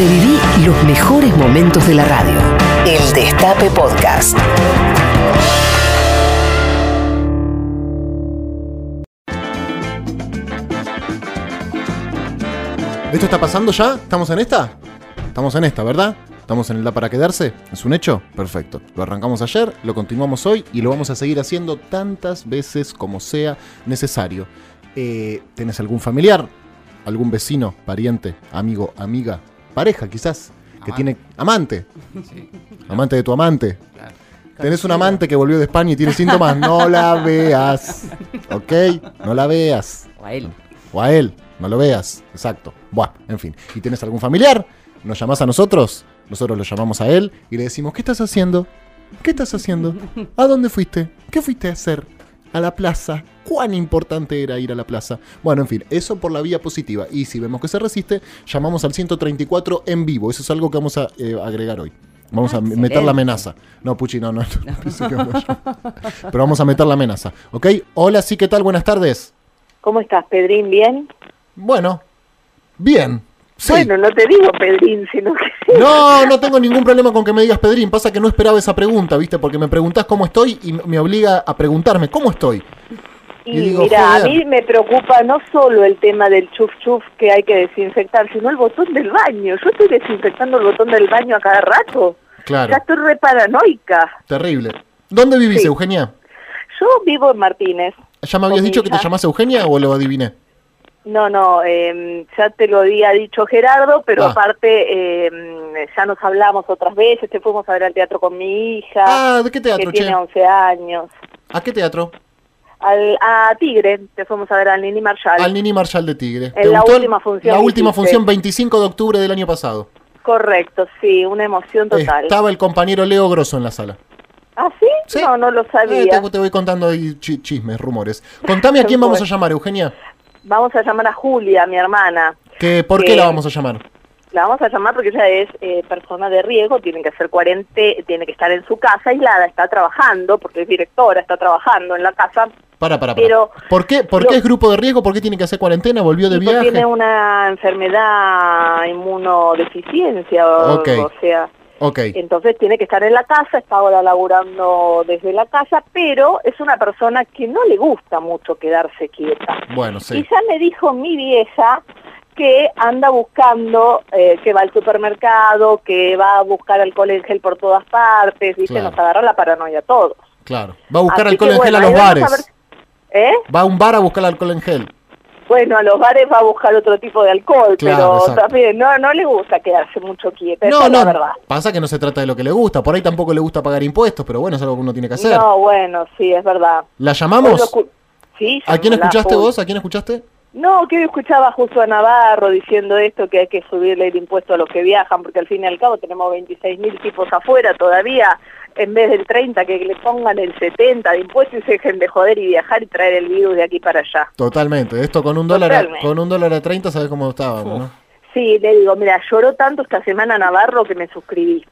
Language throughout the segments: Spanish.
Reviví los mejores momentos de la radio. El Destape Podcast. ¿Esto está pasando ya? ¿Estamos en esta? Estamos en esta, ¿verdad? ¿Estamos en el Da para quedarse? ¿Es un hecho? Perfecto. Lo arrancamos ayer, lo continuamos hoy y lo vamos a seguir haciendo tantas veces como sea necesario. Eh, ¿Tenés algún familiar? ¿Algún vecino, pariente, amigo, amiga, pareja quizás? Que tiene amante. Amante de tu amante. Tenés un amante que volvió de España y tiene síntomas, no la veas. ¿Ok? No la veas. O a él. O a él, no lo veas. Exacto. Buah, en fin. ¿Y tienes algún familiar? Nos llamás a nosotros, nosotros lo llamamos a él y le decimos, ¿qué estás haciendo? ¿Qué estás haciendo? ¿A dónde fuiste? ¿Qué fuiste a hacer? A la plaza. ¿Cuán importante era ir a la plaza? Bueno, en fin, eso por la vía positiva. Y si vemos que se resiste, llamamos al 134 en vivo. Eso es algo que vamos a eh, agregar hoy. Vamos a meter la amenaza. No, Puchi, no, no. no pensé que vamos a- Pero vamos a meter la amenaza. ¿Ok? Hola, sí, ¿qué tal? Buenas tardes. ¿Cómo estás, Pedrín? ¿Bien? Bueno, bien. Sí. Bueno, no te digo Pedrín, sino que... No, no tengo ningún problema con que me digas Pedrín. Pasa que no esperaba esa pregunta, ¿viste? Porque me preguntás cómo estoy y me obliga a preguntarme cómo estoy. Y, y digo, mira, a mí me preocupa no solo el tema del chuf chuf que hay que desinfectar, sino el botón del baño. Yo estoy desinfectando el botón del baño a cada rato. Claro, Ya estoy re paranoica. terrible. ¿Dónde vivís, Sí. Eugenia? Yo vivo en Martínez. ¿Ya me habías dicho que te llamás Eugenia o lo adiviné? No, no, eh, ya te lo había dicho Gerardo, pero Ah. aparte eh, ya nos hablamos otras veces, te fuimos a ver al teatro con mi hija, Ah, ¿de qué teatro, que tiene che? 11 años. ¿A qué teatro? Al, a Tigre, te fuimos a ver al Nini Marshall. Al Nini Marshall de Tigre. En la última función La última hiciste. función, 25 de octubre del año pasado. Correcto, sí, una emoción total. Estaba el compañero Leo Grosso en la sala. ¿Ah, sí? Sí. No, no lo Eh, sabía. te, te voy contando ahí chismes, rumores. Contame a quién vamos a llamar, Eugenia. Vamos a llamar a Julia, mi hermana. Que, ¿Por qué la vamos a llamar? La vamos a llamar porque ella es eh, persona de riesgo, tiene que hacer cuarente, tiene que estar en su casa aislada, está trabajando, porque es directora, está trabajando en la casa. Para, para, para. Pero ¿Por qué, por lo- qué es grupo de riesgo? ¿Por qué tiene que hacer cuarentena? ¿Volvió de viaje? tiene una enfermedad inmunodeficiencia, o, Ok. o sea, Ok, entonces tiene que estar en la casa, está ahora laburando desde la casa, pero es una persona que no le gusta mucho quedarse quieta. bueno, Y sí. ya me dijo mi vieja que anda buscando, eh, que va al supermercado, que va a buscar alcohol en gel por todas partes, ¿viste? Claro. Nos agarró la paranoia a todos. Claro. Va a buscar Así alcohol que, en gel bueno, a los bares. a ver- ¿Eh? Va a un bar a buscar alcohol en gel. Bueno, a los bares va a buscar otro tipo de alcohol, Claro, pero también no, no le gusta quedarse mucho quieta, esa No, la no. verdad. Pasa que no se trata de lo que le gusta. Por ahí tampoco le gusta pagar impuestos, pero bueno, es algo que uno tiene que hacer. No, bueno, sí, es verdad. ¿La llamamos? Sí, ¿A quién escuchaste vos? ¿A quién escuchaste? No, que escuchaba justo a Navarro diciendo esto, que hay que subirle el impuesto a los que viajan, porque al fin y al cabo tenemos 26 mil tipos afuera todavía, en vez del 30, que le pongan el 70 de impuestos y se dejen de joder y viajar y traer el virus de aquí para allá. Totalmente. Esto con un dólar a, con un dólar a 30, ¿sabes cómo estaba? ¿no? Sí, le digo, mira, lloró tanto esta semana Navarro que me suscribí.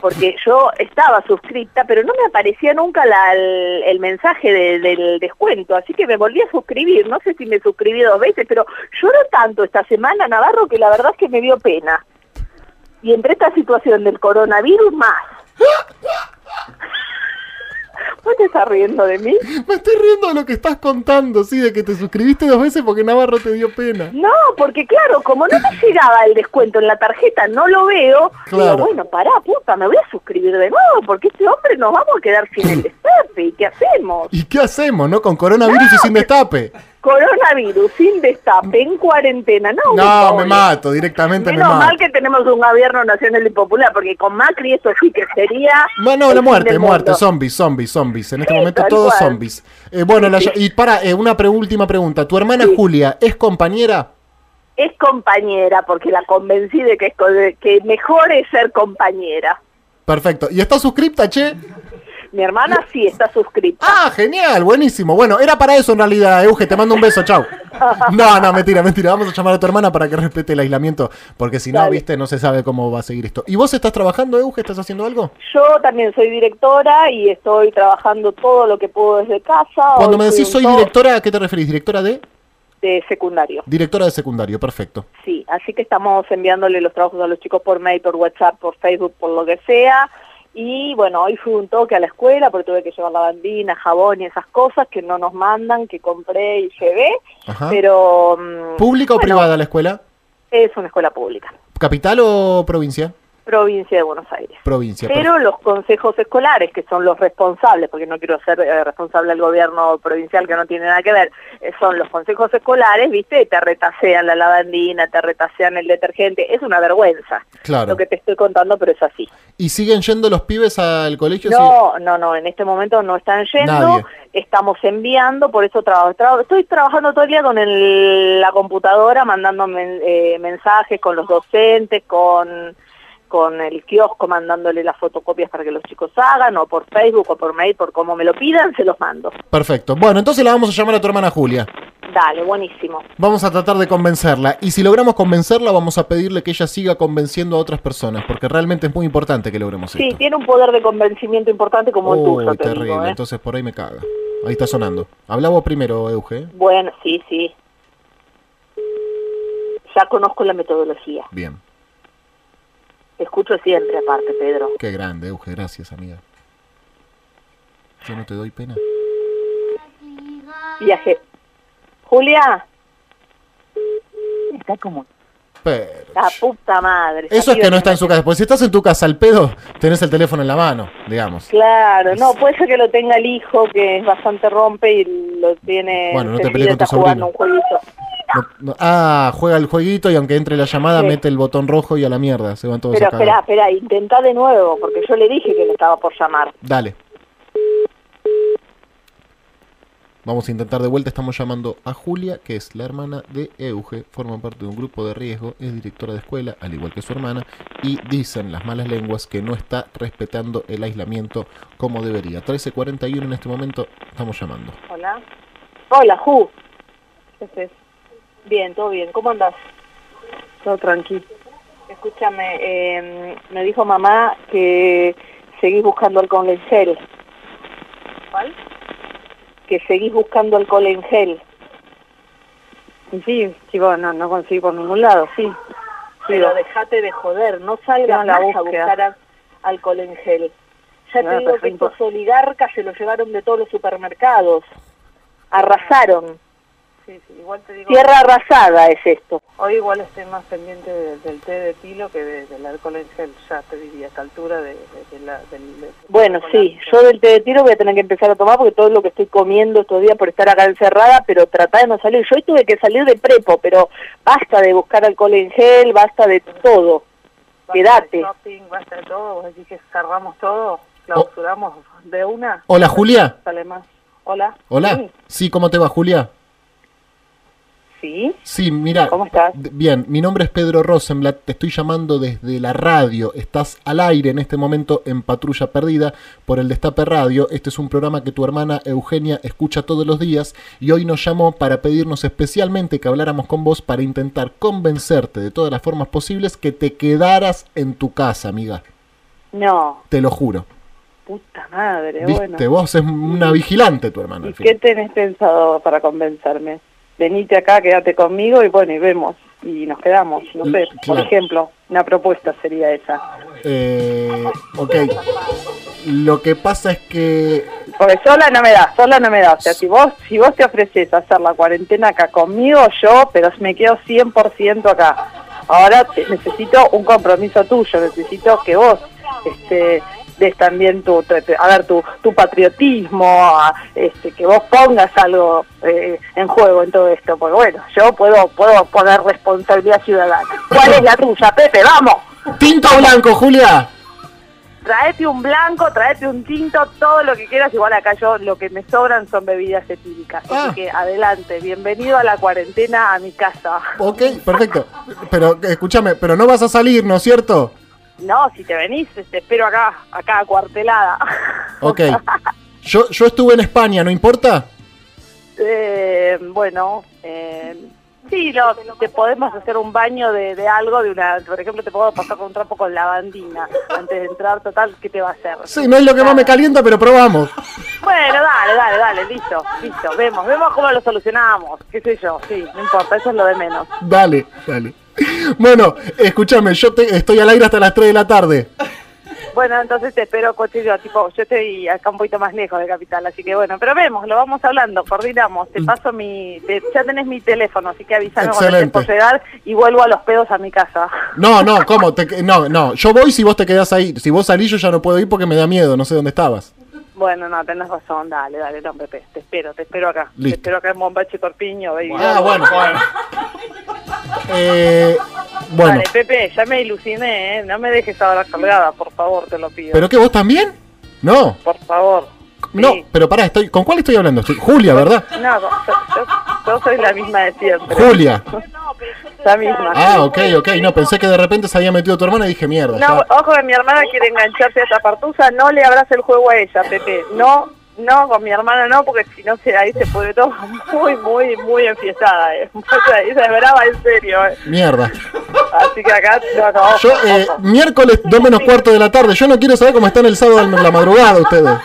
Porque yo estaba suscripta, pero no me aparecía nunca la- el, el mensaje de- del descuento, así que me volví a suscribir. No sé si me suscribí dos veces, pero lloró tanto esta semana Navarro que la verdad es que me dio pena. Y entre esta situación del coronavirus más. ¿Vos te estás riendo de mí? Me estoy riendo de lo que estás contando, sí, de que te suscribiste dos veces porque Navarro te dio pena. No, porque claro, como no me llegaba el descuento en la tarjeta, no lo veo. Claro. Digo, bueno, pará, puta, me voy a suscribir de nuevo, porque este hombre nos vamos a quedar sin el destape. ¿Y qué hacemos? ¿Y qué hacemos, no? Con coronavirus y sin destape. Coronavirus, sin destape, en cuarentena. No, No, me mato, directamente me Menos mato. mal que tenemos un gobierno nacional y popular, porque con Macri eso sí que sería... No, no, la muerte, muerte, zombies, zombies, zombies. En este Sí, momento todos cual. zombies. Eh, bueno, la- y para, eh, una pre- última pregunta. ¿Tu hermana Sí. Julia es compañera? Es compañera, porque la convencí de que, es que mejor es ser compañera. Perfecto. ¿Y está suscripta, che? Mi hermana sí está suscrita. Ah, genial, buenísimo. Bueno, era para eso en realidad, Euge, te mando un beso, chau. No, no, mentira, mentira. Vamos a llamar a tu hermana para que respete el aislamiento, porque si no, viste, no se sabe cómo va a seguir esto. ¿Y vos estás trabajando, Euge? ¿Estás haciendo algo? Yo también soy directora y estoy trabajando todo lo que puedo desde casa. Cuando me decís soy to- directora, ¿a qué te referís? ¿Directora de? de secundario. Directora de secundario, perfecto. Sí, así que estamos enviándole los trabajos a los chicos por mail, por WhatsApp, por Facebook, por lo que sea. Y bueno, hoy fui un toque a la escuela porque tuve que llevar la bandina, jabón y esas cosas que no nos mandan, que compré y llevé. Ajá. Pero... mm, ¿Pública o privada la escuela? Es una escuela pública, ¿Capital o provincia? Provincia de Buenos Aires. Provincia. Pero los consejos escolares, que son los responsables, porque no quiero ser eh, responsable del gobierno provincial que no tiene nada que ver, eh, son los consejos escolares, ¿viste? Te retasean la lavandina, te retasean el detergente. Es una vergüenza Claro. lo que te estoy contando, pero es así. ¿Y siguen yendo los pibes al colegio? No, no, no, en este momento no están yendo, Nadie. estamos enviando, por eso trabajo. Tra- estoy trabajando todo el día con el- la computadora, mandando men- eh, mensajes con los docentes, con, con el kiosco, mandándole las fotocopias para que los chicos hagan, o por Facebook, o por mail, por como me lo pidan, se los mando. Perfecto. Bueno, entonces la vamos a llamar a tu hermana Julia. Dale, buenísimo. Vamos a tratar de convencerla. Y si logramos convencerla, vamos a pedirle que ella siga convenciendo a otras personas, porque realmente es muy importante que logremos Sí, esto. tiene un poder de convencimiento importante como el tuyo, Uy, te terrible. digo, ¿eh? Entonces por ahí me caga. Ahí está sonando. Habla vos primero, Euge. Bueno, sí, sí. Ya conozco la metodología. Bien. Te escucho siempre aparte, Pedro. Qué grande, Euge. Gracias, amiga. Yo no te doy pena. Viaje. Julia, Pero... la puta madre. Eso es que no está en su casa. Porque si estás en tu casa al pedo, tenés el teléfono en la mano, digamos. Claro, no, puede ser que lo tenga el hijo, que es bastante rompe y lo tiene... Bueno, no te pelees con tu está sobrino. un jueguito. No- no- ah, juega el jueguito y aunque entre la llamada, Sí. mete el botón rojo y a la mierda. Se van todos Pero a espera, espera, intenta de nuevo, porque yo le dije que le estaba por llamar. Dale. Vamos a intentar de vuelta. Estamos llamando a Julia, que es la hermana de Euge. Forma parte de un grupo de riesgo. Es directora de escuela, al igual que su hermana. Y dicen las malas lenguas que no está respetando el aislamiento como debería. 13.41 en este momento. Estamos llamando. Hola. Hola, Ju. ¿Qué haces? Bien, todo bien. ¿Cómo andás? Todo tranquilo. Escúchame, eh, me dijo mamá que seguís buscando alcohol en gel. ¿Cuál? Que seguís buscando alcohol en gel. Sí, chico, no, no conseguí por ningún lado, sí. Pero dejate de joder, no salgas más a buscar al- alcohol en gel. Ya No, te digo que estos oligarcas se lo llevaron de todos los supermercados. Arrasaron. Sí, sí, igual te digo, Tierra arrasada es esto. hoy igual estoy más pendiente de- del té de tilo que de- del alcohol en gel, ya te diría, a esta altura de, de- de la, del... de- Bueno, sí, yo del té de tiro voy a tener que empezar a tomar porque todo lo que estoy comiendo estos días por estar acá encerrada, pero trata de no salir. Yo hoy tuve que salir de prepo, pero basta de buscar alcohol en gel, basta de todo. Basta quédate. de shopping, basta de todo, vos decís que cerramos todo, clausuramos de una, Hola, Julia. sale más. Hola. Hola. Sí, Sí, ¿cómo te va, Julia? Sí. Sí, mira. ¿Cómo estás? Bien, mi nombre es Pedro Rosenblatt, te estoy llamando desde la radio. Estás al aire en este momento en Patrulla Perdida por el Destape Radio. Este es un programa que tu hermana Eugenia escucha todos los días y hoy nos llamó para pedirnos especialmente que habláramos con vos para intentar convencerte de todas las formas posibles que te quedaras en tu casa, amiga. No, Te lo juro. puta madre, Viste, bueno. vos es una vigilante tu hermana. ¿Y al fin. qué tenés pensado para convencerme? Venite acá, quédate conmigo y bueno, y vemos. Y nos quedamos, no sé, L- por ejemplo, una propuesta sería esa. Eh, ok. Lo que pasa es que Porque sola no me da, sola no me da. O sea, si vos, si vos te ofreces a hacer la cuarentena acá conmigo, yo, pero me quedo 100% acá. Ahora te- necesito un compromiso tuyo, necesito que vos este, des también tu, a ver, tu, tu patriotismo, a- este, que vos pongas algo eh, en juego en todo esto. Porque bueno, yo puedo, puedo poner responsabilidad ciudadana. ¿Cuál es la tuya, Pepe? ¡Vamos! tinto blanco, Julia. Traete un blanco, traete un tinto, todo lo que quieras. Igual acá yo lo que me sobran son bebidas etílicas. Ah. Así que adelante, bienvenido a la cuarentena a mi casa. Ok, perfecto. Pero escúchame, pero no vas a salir, ¿no es cierto? No, si te venís, te espero acá, acá acuartelada. Ok. Yo, yo estuve en España, ¿no importa? Eh, bueno, eh, Sí, lo, te podemos hacer un baño de, de algo, de una, por ejemplo, te puedo pasar con un trapo con lavandina antes de entrar, total, ¿qué te va a hacer? Sí, no es lo que más me calienta, pero probamos. Bueno, dale, dale, dale, listo, listo, vemos, vemos cómo lo solucionamos, qué sé yo, sí, no importa, eso es lo de menos. Dale, dale. Bueno, escúchame, yo te- estoy al aire hasta las 3 de la tarde. Bueno, entonces te espero contigo, tipo, yo estoy acá un poquito más lejos de Capital, así que bueno, pero vemos, lo vamos hablando, coordinamos, te paso mi, te- ya tenés mi teléfono, así que avísame cuando estés por llegar y vuelvo a los pedos a mi casa. No, no, ¿cómo? Te- no, no, yo voy si vos te quedás ahí. Si vos salís yo ya no puedo ir porque me da miedo, no sé dónde estabas. Bueno, no, tenés razón, dale, dale, no, Pepe, te espero, te espero acá. Listo. Te espero acá en Bombache Corpiño, baby. Ah, bueno. Eh, bueno, Dale, Pepe, ya me ilusioné, ¿eh? No me dejes ahora colgada, por favor, te lo pido. ¿pero qué vos también? No, Por favor. no, Sí. pero pará, estoy, ¿con cuál estoy hablando? Estoy- Julia, ¿verdad? No, yo, yo- soy la misma de siempre. Julia. La misma. Ah, ok, ok, no, pensé que de repente se había metido tu hermana y dije, mierda. No, ojo que mi hermana quiere engancharse a esa partusa, no le abras el juego a ella, Pepe. No, no, con mi hermana no, porque si no se ahí se pone todo muy, muy, muy enfiestada. Eh. Esa es brava en serio. Eh. Mierda. Así que acá, no, no, Yo, ojo, eh, ojo. miércoles, dos menos cuarto de la tarde. Yo no quiero saber cómo están el sábado en la madrugada ustedes. No,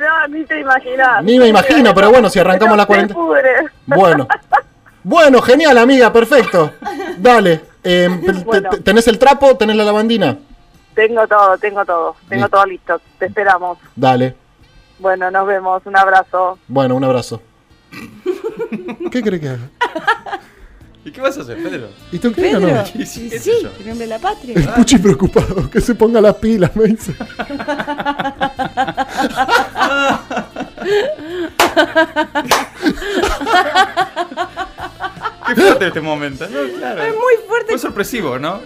no, ni te imaginas. Ni me imagino, pero bueno, si arrancamos la Se cuarentena. Bueno. Bueno, genial, amiga, perfecto. Dale. eh, Bueno. ¿Tenés el trapo? ¿Tenés la lavandina? Tengo todo, tengo todo, tengo todo listo. Te esperamos. Dale. Bueno, nos vemos. Un abrazo. Bueno, un abrazo. ¿Qué crees que haga? ¿Y qué vas a hacer, Pedro? ¿Y tú qué o Pedro, no? Sí, sí, nombre de la patria. El Puchi preocupado, que se ponga las pilas, me dice. Qué fuerte este momento. No, claro. Es muy fuerte Fue sorpresivo, ¿no?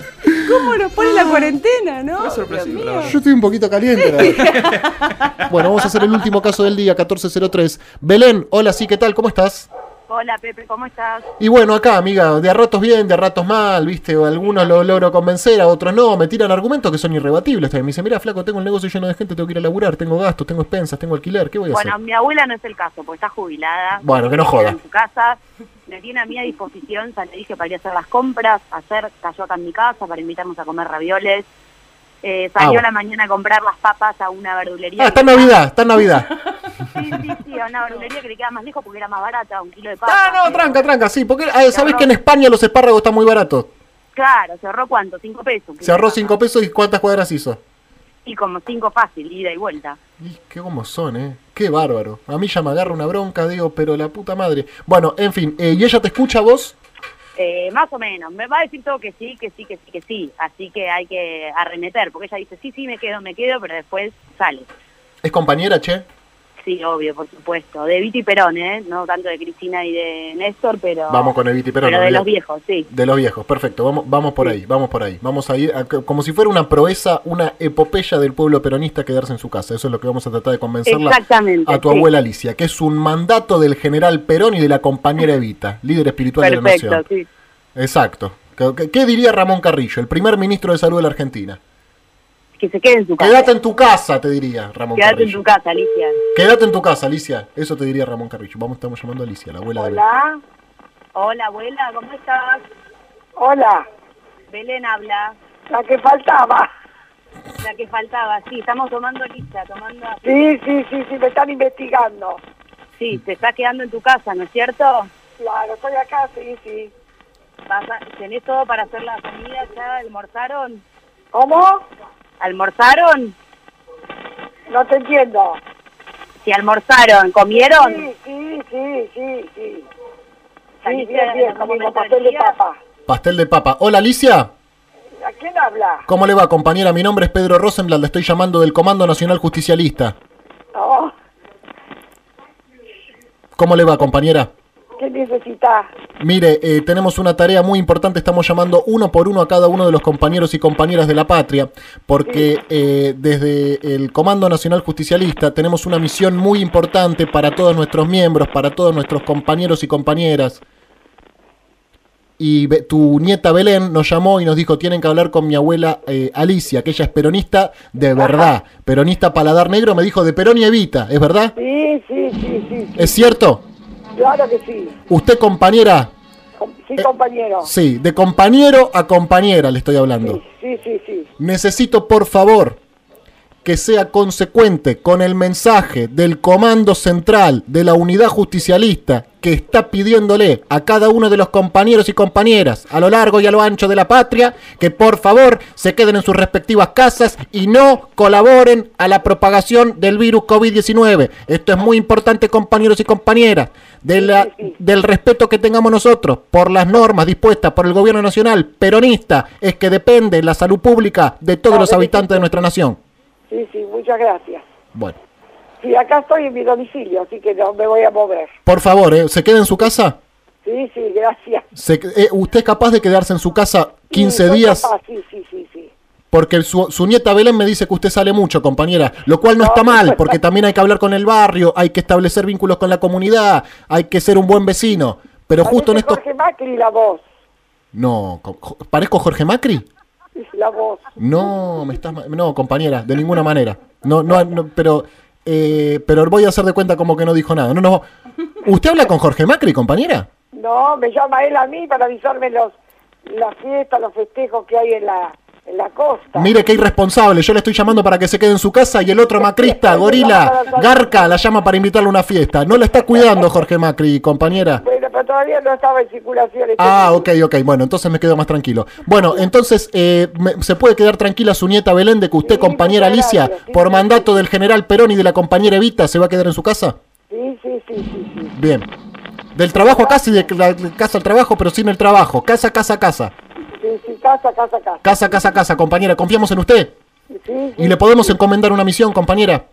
cómo nos pone la cuarentena, ¿no? Fue sorpresivo. Yo estoy un poquito caliente. la verdad. Bueno, vamos a hacer el último caso del día, 1403. Belén, hola, sí, ¿qué tal? ¿Cómo estás? Hola, Pepe, ¿cómo estás? Y bueno, acá, amiga, de a ratos bien, de a ratos mal, ¿viste? Algunos lo logro convencer, a otros no. Me tiran argumentos que son irrebatibles. también. Me dicen, mira, flaco, tengo un negocio lleno de gente, tengo que ir a laburar, tengo gastos, tengo expensas, tengo alquiler, ¿qué voy a Bueno, hacer? mi abuela no es el caso, porque está jubilada. Bueno, que no joda. En su casa, me tiene a mí a disposición, ya le dije para ir a hacer las compras, hacer, cayó acá en mi casa para invitarnos a comer ravioles. Eh, salió Ah, bueno. a la mañana a comprar las papas a una verdulería. Ah, está en Navidad, está en Navidad. Sí, sí, sí, a una verdulería que le queda más lejos porque era más barata, un kilo de papas. Ah, no, Eh, tranca, tranca, sí. Porque, ah, ¿sabés que en España los espárragos están muy baratos? Claro, se ahorró cuánto, cinco pesos. Se ahorró 5 pesos y ¿cuántas cuadras hizo? Y como cinco fácil, ida y vuelta. Y qué como son, ¿eh? Qué bárbaro. A mí ya me agarra una bronca, digo, pero la puta madre. Bueno, en fin, eh, ¿y ella te escucha vos? Eh, más o menos, me va a decir todo que sí, que sí, que sí, que sí. Así que hay que arremeter, porque ella dice, sí, sí, me quedo, me quedo, pero después sale. ¿Es compañera, che? Sí, obvio, por supuesto. De Viti Perón, ¿eh? No tanto de Cristina y de Néstor, pero... Vamos con Evita y Perón. Pero de los viejos, sí. De los viejos, perfecto. Vamos, vamos por ahí, vamos por ahí. Vamos a ir a- como si fuera una proeza, una epopeya del pueblo peronista quedarse en su casa. Eso es lo que vamos a tratar de convencerla Exactamente. a tu sí. abuela Alicia, que es un mandato del general Perón y de la compañera Evita, líder espiritual de la Perfecto, nación. sí. Exacto. ¿Qué, qué- qué diría Ramón Carrillo, el primer ministro de salud de la Argentina? Que se quede en su casa. Quédate en tu casa, te diría Ramón Quédate en tu casa, Alicia. Quédate en tu casa, Alicia. Eso te diría Ramón Carrillo. Vamos, estamos llamando a Alicia, la abuela de Belén. Hola. Hola, abuela, ¿cómo estás? Hola, Belén habla. la que faltaba. La que faltaba, sí, estamos tomando lista, tomando... Sí, sí, sí, sí, me están investigando. Sí, te estás quedando en tu casa, ¿no es cierto? Claro, estoy acá, sí, sí. ¿Tenés todo para hacer la comida ya? ¿Almorzaron? ¿Cómo? ¿Almorzaron? No te entiendo. Si almorzaron, ¿comieron? Sí, sí, sí, sí, sí. Sí, ¿Saliste bien, en bien, algún comimos pastel de papa. Pastel de papa. Hola, Alicia. ¿A quién habla? ¿Cómo le va, compañera? Mi nombre es Pedro Rosenblatt. Le estoy llamando del Comando Nacional Justicialista. Oh, ¿Cómo le va, compañera? ¿Qué necesitas? Mire, eh, tenemos una tarea muy importante. Estamos llamando uno por uno a cada uno de los compañeros y compañeras de la patria, porque eh, desde el Comando Nacional Justicialista tenemos una misión muy importante para todos nuestros miembros, para todos nuestros compañeros y compañeras. Y tu nieta Belén nos llamó y nos dijo, tienen que hablar con mi abuela eh, Alicia, que ella es peronista de verdad. Peronista paladar negro, me dijo de Perón y Evita, ¿es verdad? Sí, sí, sí, sí, sí. ¿Es cierto? Claro que sí. Usted, compañera, Sí, Eh, compañero. Sí, de compañero a compañera le estoy hablando. Sí, sí, sí. Necesito, por favor, que sea consecuente con el mensaje del Comando Central de la Unidad Justicialista que está pidiéndole a cada uno de los compañeros y compañeras a lo largo y a lo ancho de la patria que por favor se queden en sus respectivas casas y no colaboren a la propagación del virus COVID-19. Esto es muy importante, compañeros y compañeras, de la- del respeto que tengamos nosotros por las normas dispuestas por el gobierno nacional peronista, es que depende la salud pública de todos los habitantes de nuestra nación. Sí, sí, muchas gracias. Bueno, Sí, acá estoy en mi domicilio, así que no me voy a mover. por favor, ¿eh? ¿se queda en su casa? Sí, sí, gracias. Se- eh, ¿Usted es capaz de quedarse en su casa 15 Sí, soy días? capaz, Sí, sí, sí, sí. Porque su, su nieta Belén me dice que usted sale mucho, compañera, lo cual no, No, está mal, porque también hay que hablar con el barrio, hay que establecer vínculos con la comunidad, hay que ser un buen vecino. Pero justo en esto... Jorge Macri la voz. No, ¿parezco Jorge Macri? Es la voz. No, me estás... No, compañera, de ninguna manera. No, no, no, pero... eh, pero voy a hacer de cuenta como que no dijo nada. No, no. ¿Usted habla con Jorge Macri, compañera? No, me llama él a mí para avisarme los las fiestas, los festejos que hay en la, en la costa. Mire qué irresponsable, yo le estoy llamando para que se quede en su casa y el otro macrista, gorila, garca, la llama para invitarle a una fiesta. No la está cuidando Jorge Macri, compañera. Bueno, pero todavía no estaba en circulación. este Ah, ok, ok, bueno, entonces me quedo más tranquilo. Bueno, entonces, eh, me- ¿se puede quedar tranquila su nieta Belén de que usted, Sí, compañera Alicia, sí, por sí, mandato del general Perón y de la compañera Evita, se va a quedar en su casa? Sí, sí, sí, sí, sí. Bien. Del trabajo a casa y de la casa al trabajo, pero sin el trabajo. Casa, casa, casa. Sí, sí, casa, casa, casa. Casa, casa, casa, compañera. Confiamos en usted. Sí, sí, Y le podemos encomendar una misión, compañera.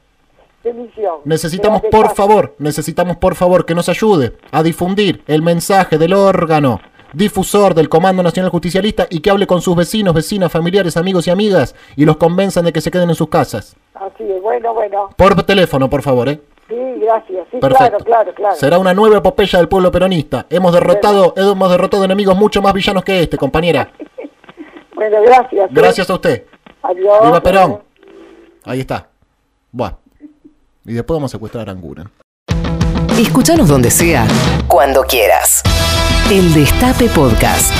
Necesitamos, por favor, necesitamos, por favor, que nos ayude a difundir el mensaje del órgano difusor del Comando Nacional Justicialista y que hable con sus vecinos, vecinas, familiares, amigos y amigas y los convenzan de que se queden en sus casas. Así es, bueno, bueno. Por teléfono, por favor, ¿eh? Sí, gracias. Sí, Perfecto. claro, claro, claro. Será una nueva epopeya del pueblo peronista. Hemos derrotado, hemos derrotado enemigos mucho más villanos que este, compañera. Bueno, gracias. ¿eh? Gracias a usted. Adiós. Viva Perón. Ahí está. Buah. Y después vamos a secuestrar a Anguren. Escúchanos donde sea, cuando quieras. El Destape Podcast.